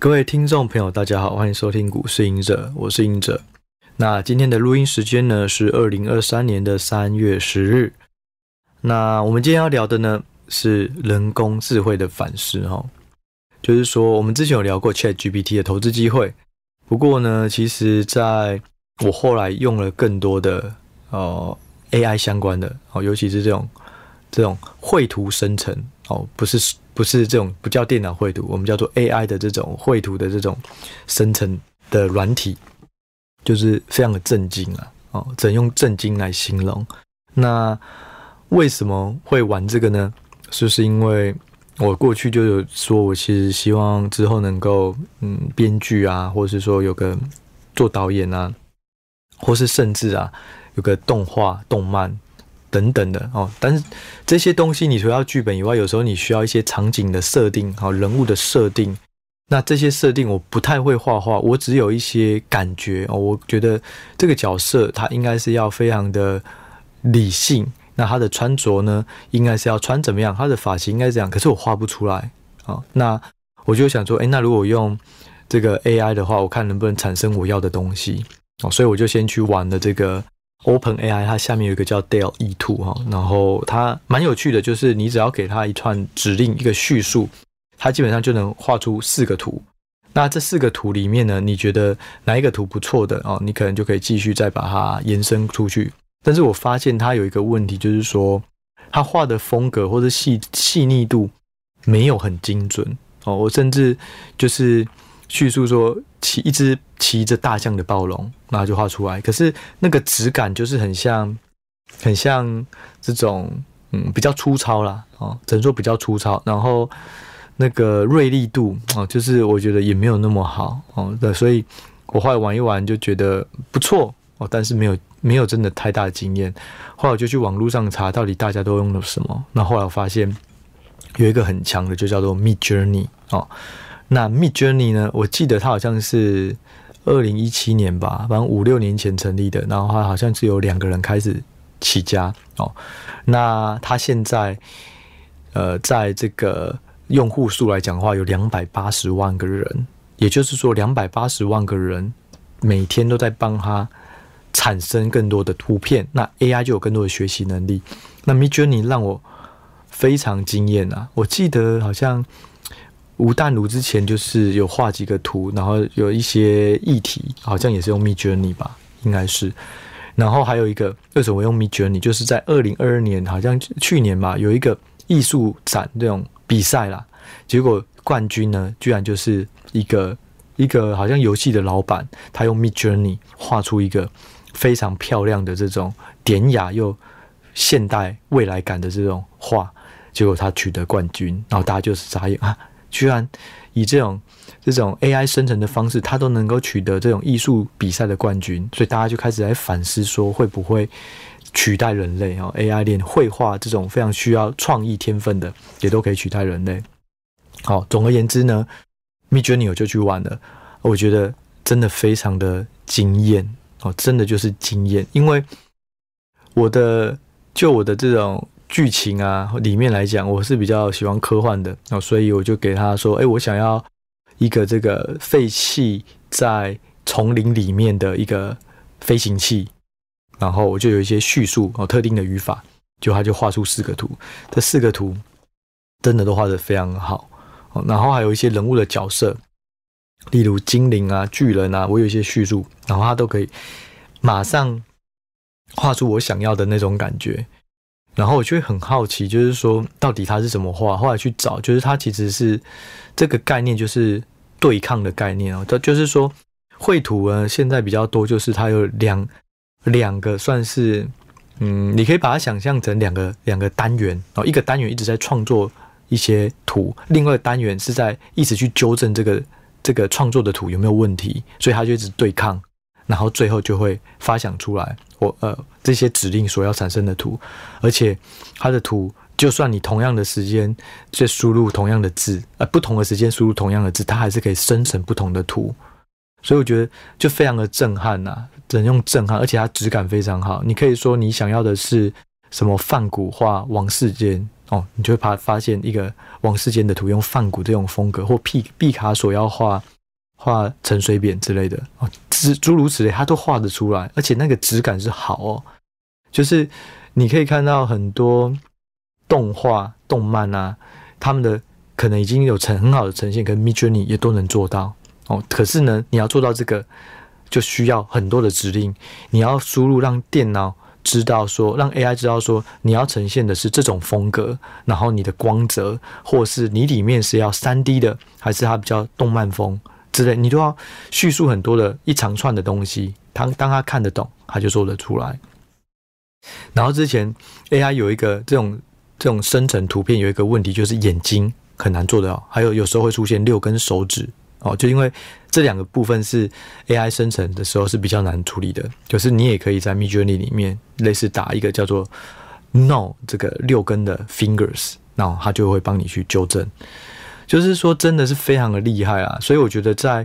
各位听众朋友，大家好，欢迎收听股市隐者，我是隐者。那今天的录音时间呢是二零二三年的三月十日。那我们今天要聊的呢是人工智慧的反思哈，就是说我们之前有聊过 ChatGPT 的投资机会，不过呢，其实在我后来用了更多的呃 AI 相关的哦，尤其是这种这种绘图生成哦，不是。不是这种不叫电脑绘图，我们叫做 AI 的这种绘图的这种生成的软体，就是非常的震惊啊！哦，只能用震惊来形容。那为什么会玩这个呢？是不是因为我过去就有说，我其实希望之后能够嗯编剧啊，或是说有个做导演啊，或是甚至啊有个动画动漫。等等的哦，但是这些东西你除了要剧本以外，有时候你需要一些场景的设定，好人物的设定。那这些设定我不太会画画，我只有一些感觉哦。我觉得这个角色他应该是要非常的理性，那他的穿着呢，应该是要穿怎么样？他的发型应该是这样，可是我画不出来啊。那我就想说，诶，那如果用这个 AI 的话，我看能不能产生我要的东西哦。所以我就先去玩了这个。Open AI 它下面有一个叫 Dale E2 哈，然后它蛮有趣的，就是你只要给它一串指令，一个叙述，它基本上就能画出四个图。那这四个图里面呢，你觉得哪一个图不错的哦，你可能就可以继续再把它延伸出去。但是我发现它有一个问题，就是说它画的风格或者细细腻度没有很精准哦。我甚至就是。叙述说骑一只骑着大象的暴龙，然后就画出来。可是那个质感就是很像，很像这种嗯比较粗糙啦哦，只能说比较粗糙。然后那个锐利度哦，就是我觉得也没有那么好哦。对，所以我后来玩一玩就觉得不错哦，但是没有没有真的太大的经验。后来我就去网络上查到底大家都用了什么。那后来我发现有一个很强的，就叫做 Midjourney 哦。那 Midjourney 呢？我记得它好像是二零一七年吧，反正五六年前成立的。然后它好像是有两个人开始起家哦。那它现在呃，在这个用户数来讲的话，有两百八十万个人，也就是说，两百八十万个人每天都在帮他产生更多的图片。那 AI 就有更多的学习能力。那 Midjourney 让我非常惊艳啊！我记得好像。吴淡如之前就是有画几个图，然后有一些议题，好像也是用 Midjourney 吧，应该是。然后还有一个为什么用 Midjourney，就是在二零二二年，好像去年吧，有一个艺术展这种比赛啦，结果冠军呢，居然就是一个一个好像游戏的老板，他用 Midjourney 画出一个非常漂亮的这种典雅又现代未来感的这种画，结果他取得冠军，然后大家就是眨眼啊。居然以这种这种 AI 生成的方式，它都能够取得这种艺术比赛的冠军，所以大家就开始来反思说，会不会取代人类？哦，AI 连绘画这种非常需要创意天分的，也都可以取代人类。好，总而言之呢，Midjourney 就去玩了，我觉得真的非常的惊艳哦，真的就是惊艳，因为我的就我的这种。剧情啊，里面来讲，我是比较喜欢科幻的哦，所以我就给他说：“哎，我想要一个这个废弃在丛林里面的一个飞行器。”然后我就有一些叙述哦，特定的语法，就他就画出四个图，这四个图真的都画得非常好哦。然后还有一些人物的角色，例如精灵啊、巨人啊，我有一些叙述，然后他都可以马上画出我想要的那种感觉。然后我就会很好奇，就是说到底他是什么画？后来去找，就是他其实是这个概念，就是对抗的概念哦。它就是说绘图呢，现在比较多，就是它有两两个算是，嗯，你可以把它想象成两个两个单元哦，一个单元一直在创作一些图，另外一个单元是在一直去纠正这个这个创作的图有没有问题，所以他就一直对抗。然后最后就会发想出来，我呃这些指令所要产生的图，而且它的图，就算你同样的时间去输入同样的字，呃不同的时间输入同样的字，它还是可以生成不同的图。所以我觉得就非常的震撼呐，只能用震撼，而且它质感非常好。你可以说你想要的是什么泛古画王世坚哦，你就会发发现一个王世坚的图，用梵谷这种风格，或毕毕卡索要画画陈水扁之类的哦，诸诸如此类，他都画得出来，而且那个质感是好哦，就是你可以看到很多动画、动漫啊，他们的可能已经有成很好的呈现，跟 Midjourney 也都能做到哦。可是呢，你要做到这个，就需要很多的指令，你要输入让电脑。知道说，让 AI 知道说，你要呈现的是这种风格，然后你的光泽，或是你里面是要 3D 的，还是它比较动漫风之类，你都要叙述很多的一长串的东西。当当他看得懂，他就做得出来。然后之前 AI 有一个这种这种生成图片有一个问题，就是眼睛很难做得到，还有有时候会出现六根手指。哦，就因为这两个部分是 AI 生成的时候是比较难处理的，就是你也可以在 Midjourney 里面类似打一个叫做 “no” 这个六根的 fingers，然后它就会帮你去纠正。就是说，真的是非常的厉害啊！所以我觉得在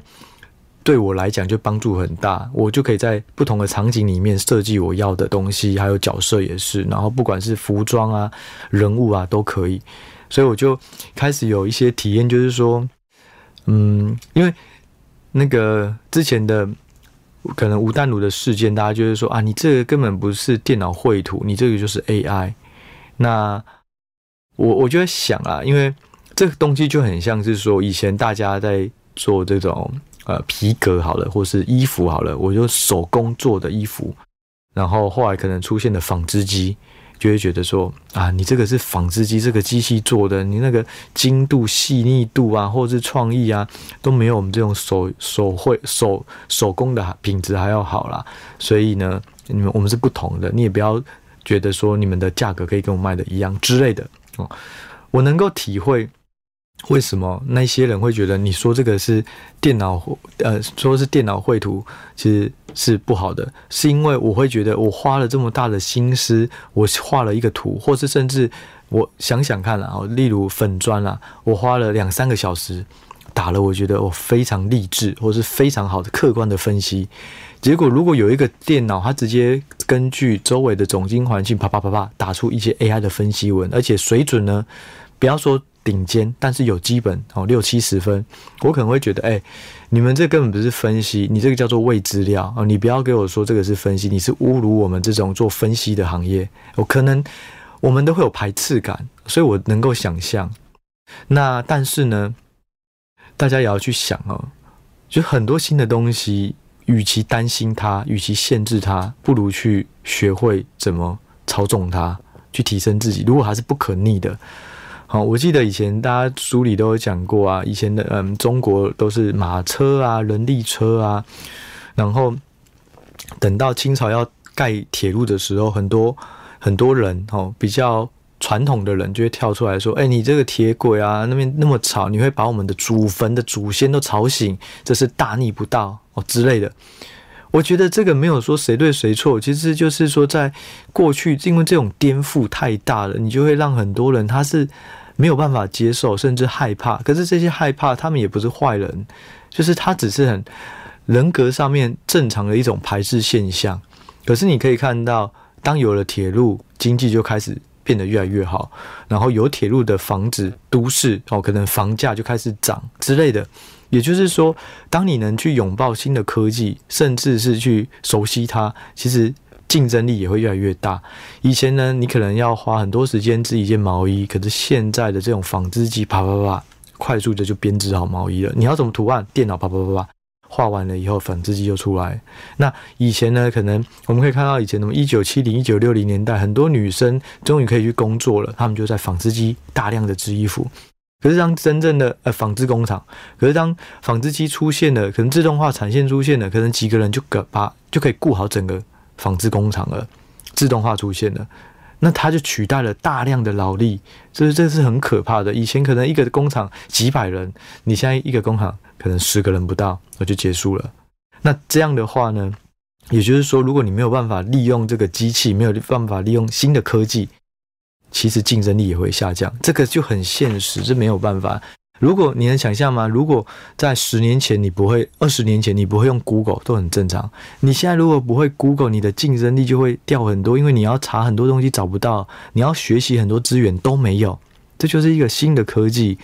对我来讲就帮助很大，我就可以在不同的场景里面设计我要的东西，还有角色也是，然后不管是服装啊、人物啊都可以，所以我就开始有一些体验，就是说。嗯，因为那个之前的可能吴淡如的事件，大家就是说啊，你这个根本不是电脑绘图，你这个就是 AI。那我我就在想啊，因为这个东西就很像是说，以前大家在做这种呃皮革好了，或是衣服好了，我就手工做的衣服，然后后来可能出现了纺织机。就会觉得说啊，你这个是纺织机这个机器做的，你那个精度、细腻度啊，或者是创意啊，都没有我们这种手手绘手手工的品质还要好啦。所以呢，你们我们是不同的，你也不要觉得说你们的价格可以跟我卖的一样之类的哦。我能够体会。为什么那些人会觉得你说这个是电脑呃，说是电脑绘图，其实是不好的？是因为我会觉得我花了这么大的心思，我画了一个图，或是甚至我想想看啦，例如粉砖啦，我花了两三个小时打了，我觉得我非常励志，或是非常好的客观的分析。结果如果有一个电脑，它直接根据周围的总经环境啪啪啪啪打出一些 AI 的分析文，而且水准呢，不要说。顶尖，但是有基本哦，六七十分，我可能会觉得，哎、你们这根本不是分析，你这个叫做未资料啊！你不要给我说这个是分析，你是侮辱我们这种做分析的行业。我可能我们都会有排斥感，所以我能够想象。那但是呢，大家也要去想哦，就很多新的东西，与其担心它，与其限制它，不如去学会怎么操纵它，去提升自己。如果还是不可逆的。好，我记得以前大家书里都有讲过啊，以前的嗯，中国都是马车啊、人力车啊，然后等到清朝要盖铁路的时候，很多很多人哦，比较传统的人就会跳出来说：“哎，你这个铁轨啊，那边那么吵，你会把我们的祖坟的祖先都吵醒，这是大逆不道哦之类的。”我觉得这个没有说谁对谁错，其实就是说，在过去，因为这种颠覆太大了，你就会让很多人他是没有办法接受，甚至害怕。可是这些害怕，他们也不是坏人，就是他只是很人格上面正常的一种排斥现象。可是你可以看到，当有了铁路，经济就开始变得越来越好，然后有铁路的房子、都市哦，可能房价就开始涨之类的。也就是说，当你能去拥抱新的科技，甚至是去熟悉它，其实竞争力也会越来越大。以前呢，你可能要花很多时间织一件毛衣，可是现在的这种纺织机，啪啪啪，快速的就编织好毛衣了。你要怎么图案？电脑啪啪啪啪，画完了以后，纺织机就出来。那以前呢，可能我们可以看到以前什么一九七零、一九六零年代，很多女生终于可以去工作了，她们就在纺织机大量的织衣服。可是当真正的呃纺织工厂，可是当纺织机出现了，可能自动化产线出现了，可能几个人就可把就可以顾好整个纺织工厂了。自动化出现了，那它就取代了大量的劳力，这是这是很可怕的。以前可能一个工厂几百人，你现在一个工厂可能十个人不到，我就结束了。那这样的话呢，也就是说，如果你没有办法利用这个机器，没有办法利用新的科技。其实竞争力也会下降，这个就很现实，这没有办法。如果你能想象吗？如果在十年前你不会，二十年前你不会用 Google 都很正常。你现在如果不会 Google，你的竞争力就会掉很多，因为你要查很多东西找不到，你要学习很多资源都没有。这就是一个新的科技，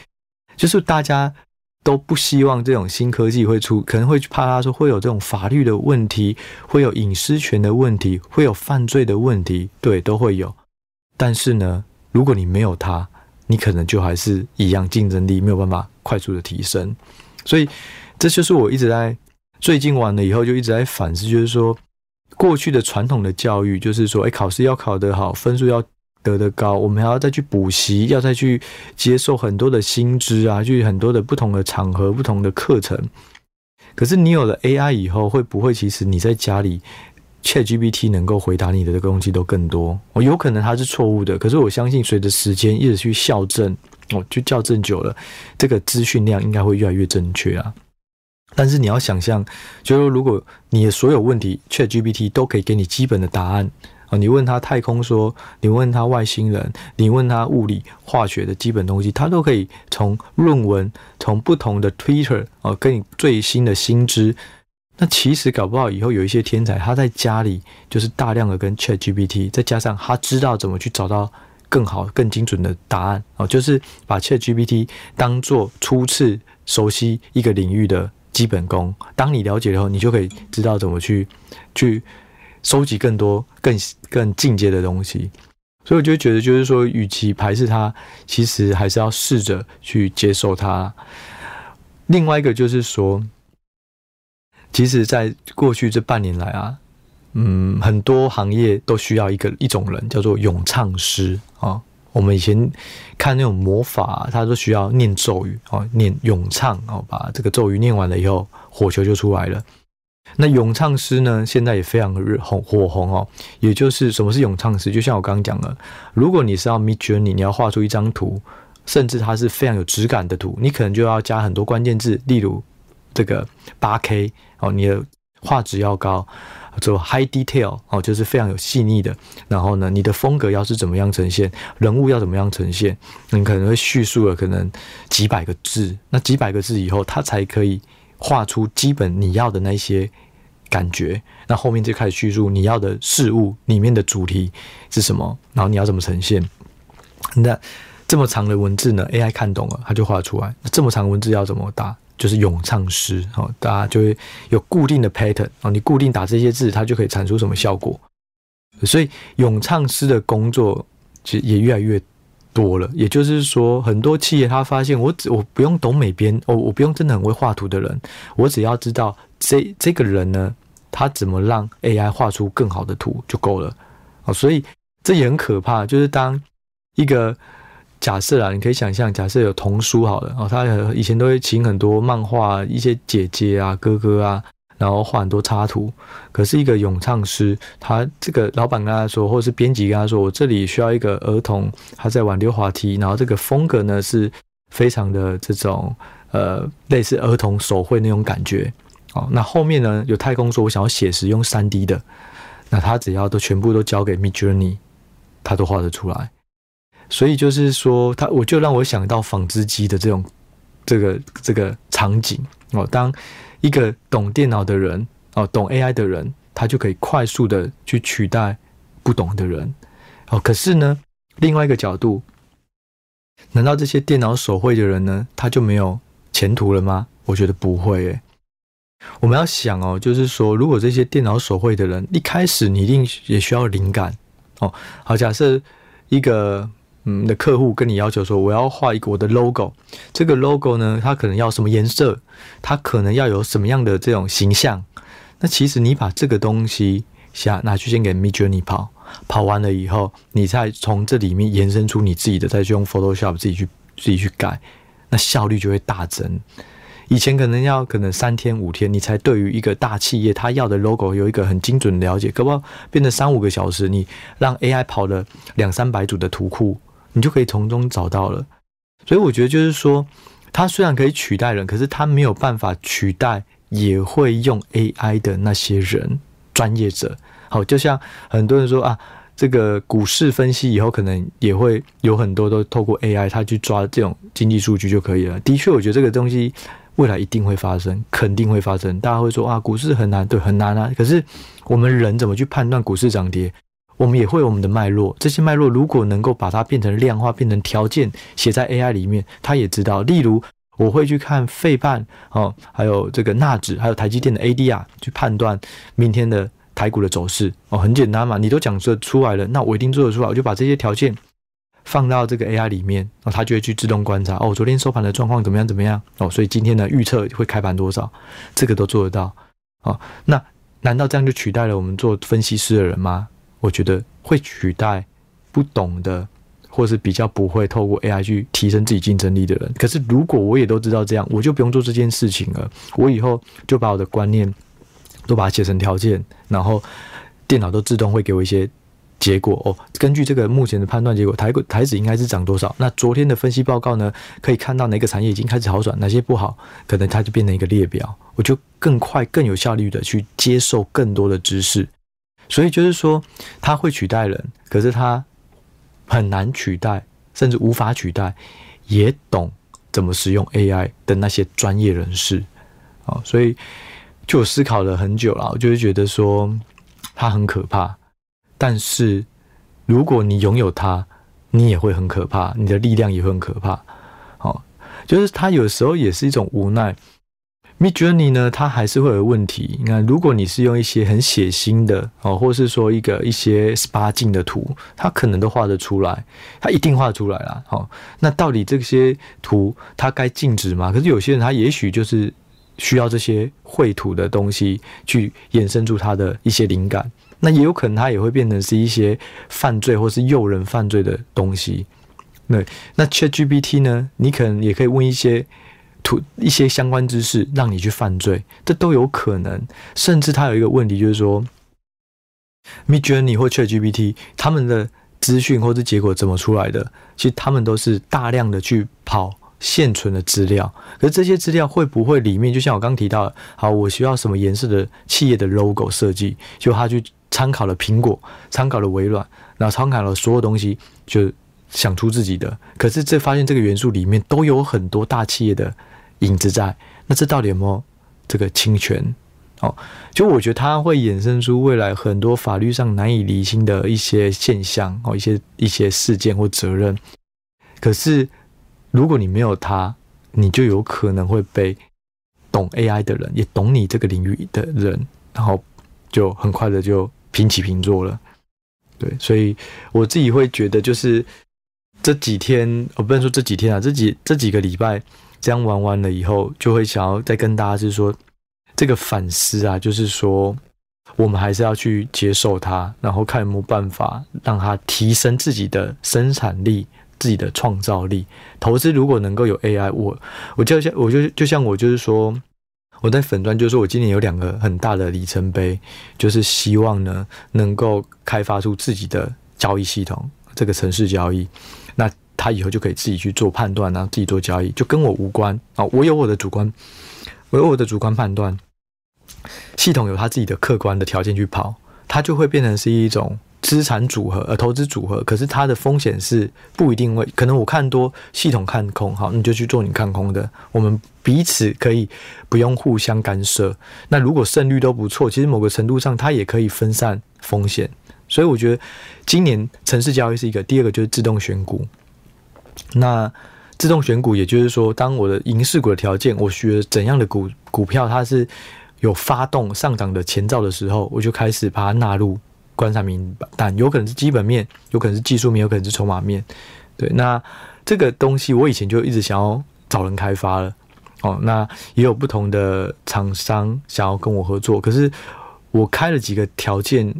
就是大家都不希望这种新科技会出，可能会怕他说会有这种法律的问题，会有隐私权的问题，会有犯罪的问题，对，都会有。但是呢，如果你没有它，你可能就还是一样竞争力没有办法快速的提升，所以这就是我一直在最近完了以后就一直在反思，就是说过去的传统的教育，就是说，哎，考试要考得好，分数要得得高，我们还要再去补习，要再去接受很多的新知啊，去很多的不同的场合、不同的课程。可是你有了 AI 以后，会不会其实你在家里？ChatGPT 能够回答你的这个东西都更多，哦，有可能它是错误的，可是我相信随着时间一直去校正，哦，去校正久了，这个资讯量应该会越来越正确啊。但是你要想象，就是如果你的所有问题 ChatGPT 都可以给你基本的答案，哦，你问他太空说，你问他外星人，你问他物理化学的基本东西，他都可以从论文，从不同的 Twitter 哦，跟你最新的新知。那其实搞不好以后有一些天才，他在家里就是大量的跟 ChatGPT，再加上他知道怎么去找到更好、更精准的答案哦，就是把 ChatGPT 当做初次熟悉一个领域的基本功。当你了解以后，你就可以知道怎么去去收集更多、更更进阶的东西。所以我就觉得，就是说，与其排斥它，其实还是要试着去接受它。另外一个就是说。其实，在过去这半年来啊，嗯，很多行业都需要一个一种人，叫做咏唱师啊。我们以前看那种魔法，他都需要念咒语哦，念咏唱哦，把这个咒语念完了以后，火球就出来了。那咏唱师呢，现在也非常的热红火红哦。也就是什么是咏唱师？就像我刚刚讲的，如果你是要 meet journey，你要画出一张图，甚至它是非常有质感的图，你可能就要加很多关键字，例如。这个八 K 哦，你的画质要高，做 High Detail 哦，就是非常有细腻的。然后呢，你的风格要是怎么样呈现，人物要怎么样呈现，你可能会叙述了可能几百个字。那几百个字以后，它才可以画出基本你要的那些感觉。那后面就开始叙述你要的事物里面的主题是什么，然后你要怎么呈现。那这么长的文字呢？AI 看懂了，它就画出来。那这么长文字要怎么打？就是咏唱师哦，大家就会有固定的 pattern 哦，你固定打这些字，它就可以产出什么效果。所以咏唱师的工作其实也越来越多了。也就是说，很多企业他发现，我只我不用懂美编哦，我不用真的很会画图的人，我只要知道这这个人呢，他怎么让 AI 画出更好的图就够了哦。所以这也很可怕，就是当一个。假设啊，你可以想象，假设有童书好了哦，他以前都会请很多漫画一些姐姐啊、哥哥啊，然后画很多插图。可是一个咏唱师，他这个老板跟他说，或者是编辑跟他说，我这里需要一个儿童，他在玩溜滑梯，然后这个风格呢是非常的这种呃类似儿童手绘那种感觉哦。那后面呢有太空说，我想要写实用三 D 的，那他只要都全部都交给 Midjourney，他都画得出来。所以就是说，他我就让我想到纺织机的这种这个这个场景哦。当一个懂电脑的人哦，懂 AI 的人，他就可以快速的去取代不懂的人哦。可是呢，另外一个角度，难道这些电脑手绘的人呢，他就没有前途了吗？我觉得不会诶。我们要想哦，就是说，如果这些电脑手绘的人一开始你一定也需要灵感哦。好，假设一个。嗯，的客户跟你要求说，我要画一个我的 logo，这个 logo 呢，它可能要什么颜色，它可能要有什么样的这种形象。那其实你把这个东西下拿去先给 m i j o u r n e y 跑，跑完了以后，你再从这里面延伸出你自己的，再去用 Photoshop 自己去自己去改，那效率就会大增。以前可能要可能三天五天，你才对于一个大企业他要的 logo 有一个很精准的了解，可不可变成三五个小时，你让 AI 跑了两三百组的图库。你就可以从中找到了，所以我觉得就是说，它虽然可以取代人，可是它没有办法取代也会用 AI 的那些人专业者。好，就像很多人说啊，这个股市分析以后可能也会有很多都透过 AI，它去抓这种经济数据就可以了。的确，我觉得这个东西未来一定会发生，肯定会发生。大家会说啊，股市很难，对，很难啊。可是我们人怎么去判断股市涨跌？我们也会有我们的脉络，这些脉络如果能够把它变成量化，变成条件写在 AI 里面，它也知道。例如，我会去看费半哦，还有这个纳指，还有台积电的 ADR，去判断明天的台股的走势哦，很简单嘛，你都讲这出来了，那我一定做得出来。我就把这些条件放到这个 AI 里面，哦，它就会去自动观察哦，昨天收盘的状况怎么样怎么样哦，所以今天的预测会开盘多少，这个都做得到哦。那难道这样就取代了我们做分析师的人吗？我觉得会取代不懂的，或是比较不会透过 AI 去提升自己竞争力的人。可是如果我也都知道这样，我就不用做这件事情了。我以后就把我的观念都把它写成条件，然后电脑都自动会给我一些结果哦。根据这个目前的判断结果，台台指应该是涨多少？那昨天的分析报告呢？可以看到哪个产业已经开始好转，哪些不好，可能它就变成一个列表。我就更快、更有效率的去接受更多的知识。所以就是说，它会取代人，可是它很难取代，甚至无法取代，也懂怎么使用 AI 的那些专业人士啊。所以就思考了很久了，我就是觉得说它很可怕，但是如果你拥有它，你也会很可怕，你的力量也会很可怕。哦，就是它有时候也是一种无奈。Midjourney 呢，它还是会有问题。你看，如果你是用一些很血腥的哦，或是说一个一些十八禁的图，它可能都画得出来，它一定画出来啦。好，那到底这些图它该禁止吗？可是有些人他也许就是需要这些绘图的东西去衍生出他的一些灵感，那也有可能它也会变成是一些犯罪或是诱人犯罪的东西。对，那 ChatGPT 呢，你可能也可以问一些。图一些相关知识让你去犯罪，这都有可能。甚至他有一个问题，就是说，Midjourney 或 ChatGPT 他们的资讯或者结果怎么出来的？其实他们都是大量的去跑现存的资料。可是这些资料会不会里面，就像我刚提到的，好，我需要什么颜色的企业的 logo 设计，就他去参考了苹果，参考了微软，然后参考了所有东西，就想出自己的。可是这发现这个元素里面都有很多大企业的。影子在，那这到底有没有这个侵权？哦，就我觉得它会衍生出未来很多法律上难以厘清的一些现象哦，一些一些事件或责任。可是如果你没有它，你就有可能会被懂 AI 的人，也懂你这个领域的人，然后就很快的就平起平坐了。对，所以我自己会觉得，就是这几天，我不能说这几天啊，这几这几个礼拜。这样玩完了以后，就会想要再跟大家是说，这个反思啊，就是说，我们还是要去接受它，然后看有没有办法让它提升自己的生产力、自己的创造力。投资如果能够有 AI，我我就像我就就像我就是说，我在粉专就是说我今年有两个很大的里程碑，就是希望呢能够开发出自己的交易系统，这个城市交易。那他以后就可以自己去做判断，然后自己做交易，就跟我无关啊！我有我的主观，我有我的主观判断，系统有它自己的客观的条件去跑，它就会变成是一种资产组合，呃，投资组合。可是它的风险是不一定会，可能我看多，系统看空，好，你就去做你看空的。我们彼此可以不用互相干涉。那如果胜率都不错，其实某个程度上它也可以分散风险。所以我觉得今年城市交易是一个，第二个就是自动选股。那自动选股，也就是说，当我的银饰股的条件，我学怎样的股股票，它是有发动上涨的前兆的时候，我就开始把它纳入观察名单，有可能是基本面，有可能是技术面，有可能是筹码面。对，那这个东西我以前就一直想要找人开发了。哦，那也有不同的厂商想要跟我合作，可是我开了几个条件。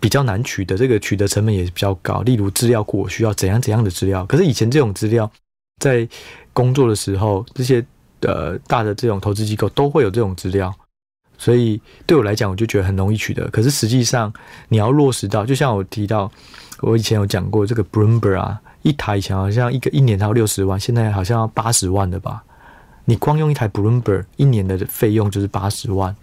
比较难取得，这个取得成本也是比较高。例如资料库，我需要怎样怎样的资料？可是以前这种资料，在工作的时候，这些呃大的这种投资机构都会有这种资料，所以对我来讲，我就觉得很容易取得。可是实际上，你要落实到，就像我提到，我以前有讲过这个 Bloomberg 啊，一台以前好像一个一年才要六十万，现在好像要八十万的吧？你光用一台 Bloomberg 一年的费用就是八十万，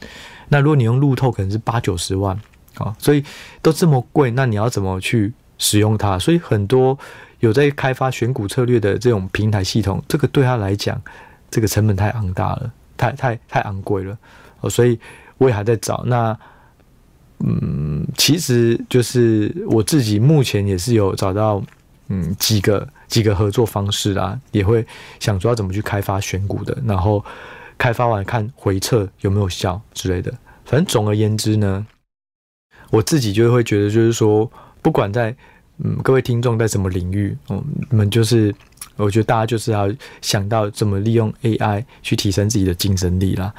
那如果你用路透，可能是八九十万。啊，所以都这么贵，那你要怎么去使用它，所以很多有在开发选股策略的这种平台系统，这个对他来讲，这个成本太昂大了，太太太昂贵了哦，所以我也还在找。那嗯，其实就是我自己目前也是有找到嗯几个几个合作方式啦，也会想说要怎么去开发选股的，然后开发完看回测有没有效之类的。反正总而言之呢，我自己就会觉得就是说，不管在嗯，各位听众在什么领域，嗯，你们就是，我觉得大家就是要想到怎么利用 AI 去提升自己的竞争力啦。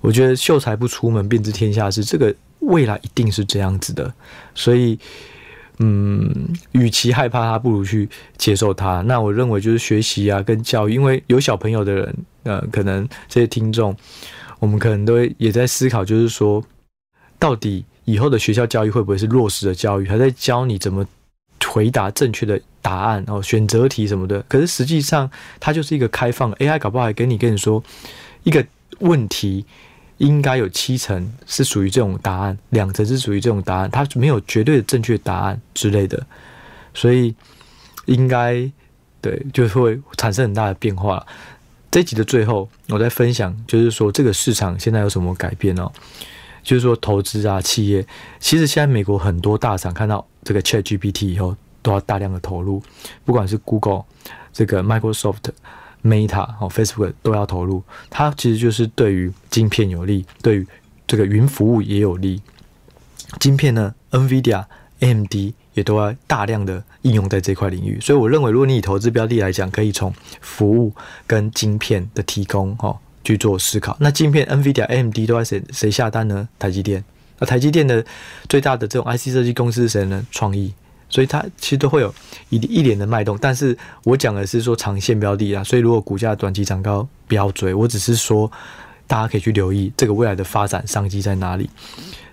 我觉得秀才不出门，便知天下事，这个未来一定是这样子的。所以，嗯，与其害怕它，不如去接受它。那我认为就是学习啊，跟教育，因为有小朋友的人，呃，可能这些听众，我们可能都也在思考，就是说，到底以后的学校教育会不会是落实的教育，还在教你怎么。回答正确的答案哦，选择题什么的。可是实际上，它就是一个开放 AI，搞不好还跟你跟你说，一个问题应该有七成是属于这种答案，两成是属于这种答案，它没有绝对的正确答案之类的。所以应该对，就会产生很大的变化。这集的最后，我在分享，就是说这个市场现在有什么改变哦？就是说投资啊，企业其实现在美国很多大厂看到。这个 ChatGPT 以后都要大量的投入，不管是 Google、这个 Microsoft、Meta 哦、Facebook 都要投入。它其实就是对于晶片有利，对于这个云服务也有利。晶片呢，NVIDIA、AMD 也都要大量的应用在这块领域。所以我认为，如果你以投资标的来讲，可以从服务跟晶片的提供哦去做思考。那晶片 NVIDIA、AMD 都在谁谁下单呢？台积电。那台积电的最大的这种 IC 设计公司是谁呢？创意，所以它其实都会有一一连的脉动。但是我讲的是说长线标的啊，所以如果股价短期涨高，不要追。我只是说大家可以去留意这个未来的发展商机在哪里。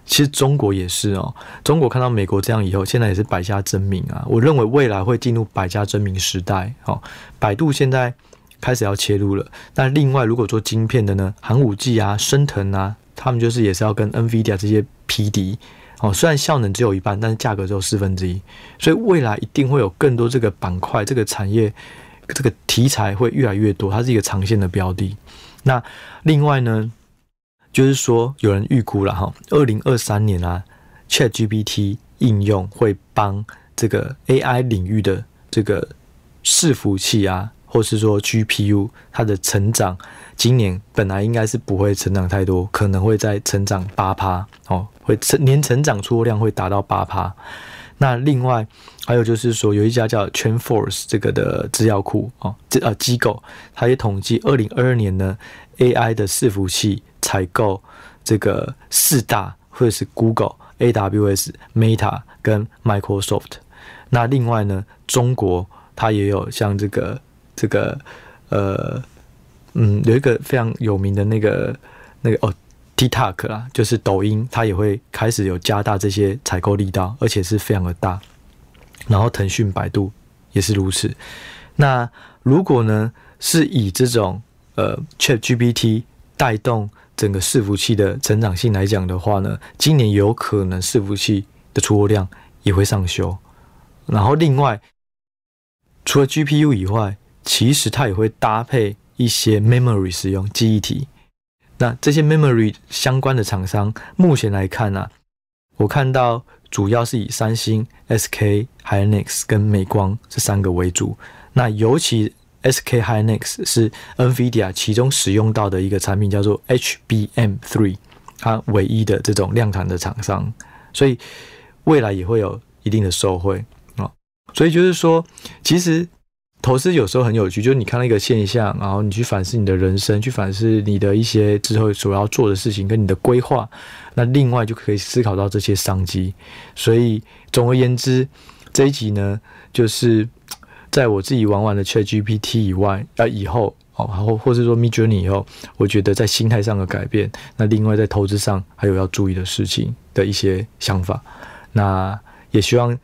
其实中国也是哦，中国看到美国这样以后，现在也是百家争鸣啊。我认为未来会进入百家争鸣时代。哦，百度现在开始要切入了。那另外，如果做晶片的呢，寒武纪啊、升腾啊。他们就是也是要跟 NVIDIA 这些匹敌哦，虽然效能只有一半，但是价格只有四分之一，所以未来一定会有更多这个板块、这个产业、这个题材会越来越多，它是一个长线的标的。那另外呢，就是说有人预估了哈，二零二三年啊，ChatGPT 应用会帮这个 AI 领域的这个伺服器啊。或是说 GPU 它的成长，今年本来应该是不会成长太多，可能会再成长八趴哦，会成年成长出货量会达到八趴。那另外还有就是说，有一家叫 TREN FORCE 这个的资料库哦，这呃机构，它也统计二零二二年呢 AI 的伺服器采购这个四大，或者是 Google、AWS、Meta 跟 Microsoft。那另外呢，中国它也有像这个。这个呃嗯，有一个非常有名的那个那个哦，TikTok 啦，就是抖音，它也会开始有加大这些采购力道，而且是非常的大。然后腾讯、百度也是如此。那如果呢是以这种呃 ChatGPT 带动整个伺服器的成长性来讲的话呢，今年有可能伺服器的出货量也会上修。然后另外除了 GPU 以外，其实它也会搭配一些 memory 使用记忆体，那这些 memory 相关的厂商，目前来看呢、啊，我看到主要是以三星、SK Hynix 跟美光这三个为主。那尤其 SK Hynix 是 NVIDIA 其中使用到的一个产品，叫做 HBM3，它唯一的这种量产的厂商，所以未来也会有一定的受惠啊。所以就是说，其实。投资有时候很有趣，就是你看到一个现象，然后你去反思你的人生，去反思你的一些之后所要做的事情跟你的规划，那另外就可以思考到这些商机。所以总而言之，这一集呢，就是在我自己玩完了 ChatGPT 以外，呃，以后哦，然后或者说 Midjourney 以后，我觉得在心态上的改变，那另外在投资上还有要注意的事情的一些想法，那也希望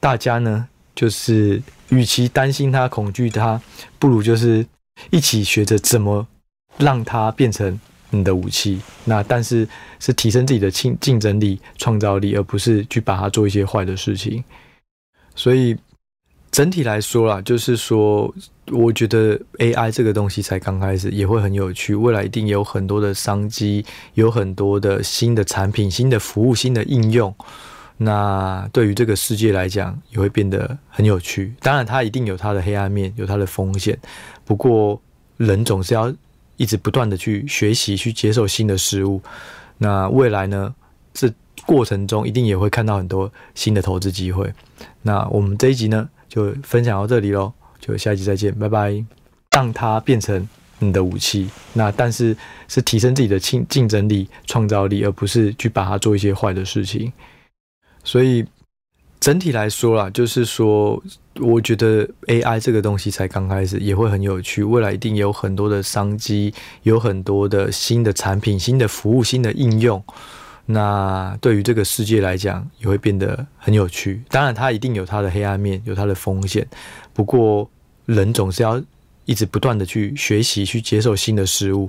大家呢。就是，与其担心他、恐惧他，不如就是一起学着怎么让它变成你的武器。那但是是提升自己的竞竞争力、创造力，而不是去把它做一些坏的事情。所以整体来说啦，就是说，我觉得 AI 这个东西才刚开始，也会很有趣，未来一定有很多的商机，有很多的新的产品、新的服务、新的应用。那对于这个世界来讲，也会变得很有趣。当然，它一定有它的黑暗面，有它的风险。不过，人总是要一直不断的去学习，去接受新的事物。那未来呢？这过程中一定也会看到很多新的投资机会。那我们这一集呢，就分享到这里喽，就下一集再见，拜拜。让它变成你的武器，那但是是提升自己的竞竞争力、创造力，而不是去把它做一些坏的事情。所以整体来说啦，就是说，我觉得 AI 这个东西才刚开始，也会很有趣，未来一定有很多的商机，有很多的新的产品、新的服务、新的应用。那对于这个世界来讲，也会变得很有趣。当然，它一定有它的黑暗面，有它的风险。不过，人总是要一直不断的去学习，去接受新的事物。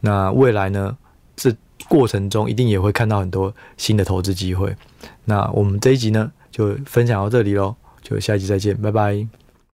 那未来呢？这过程中一定也会看到很多新的投资机会。那我们这一集呢，就分享到这里喽，就下一集再见，拜拜。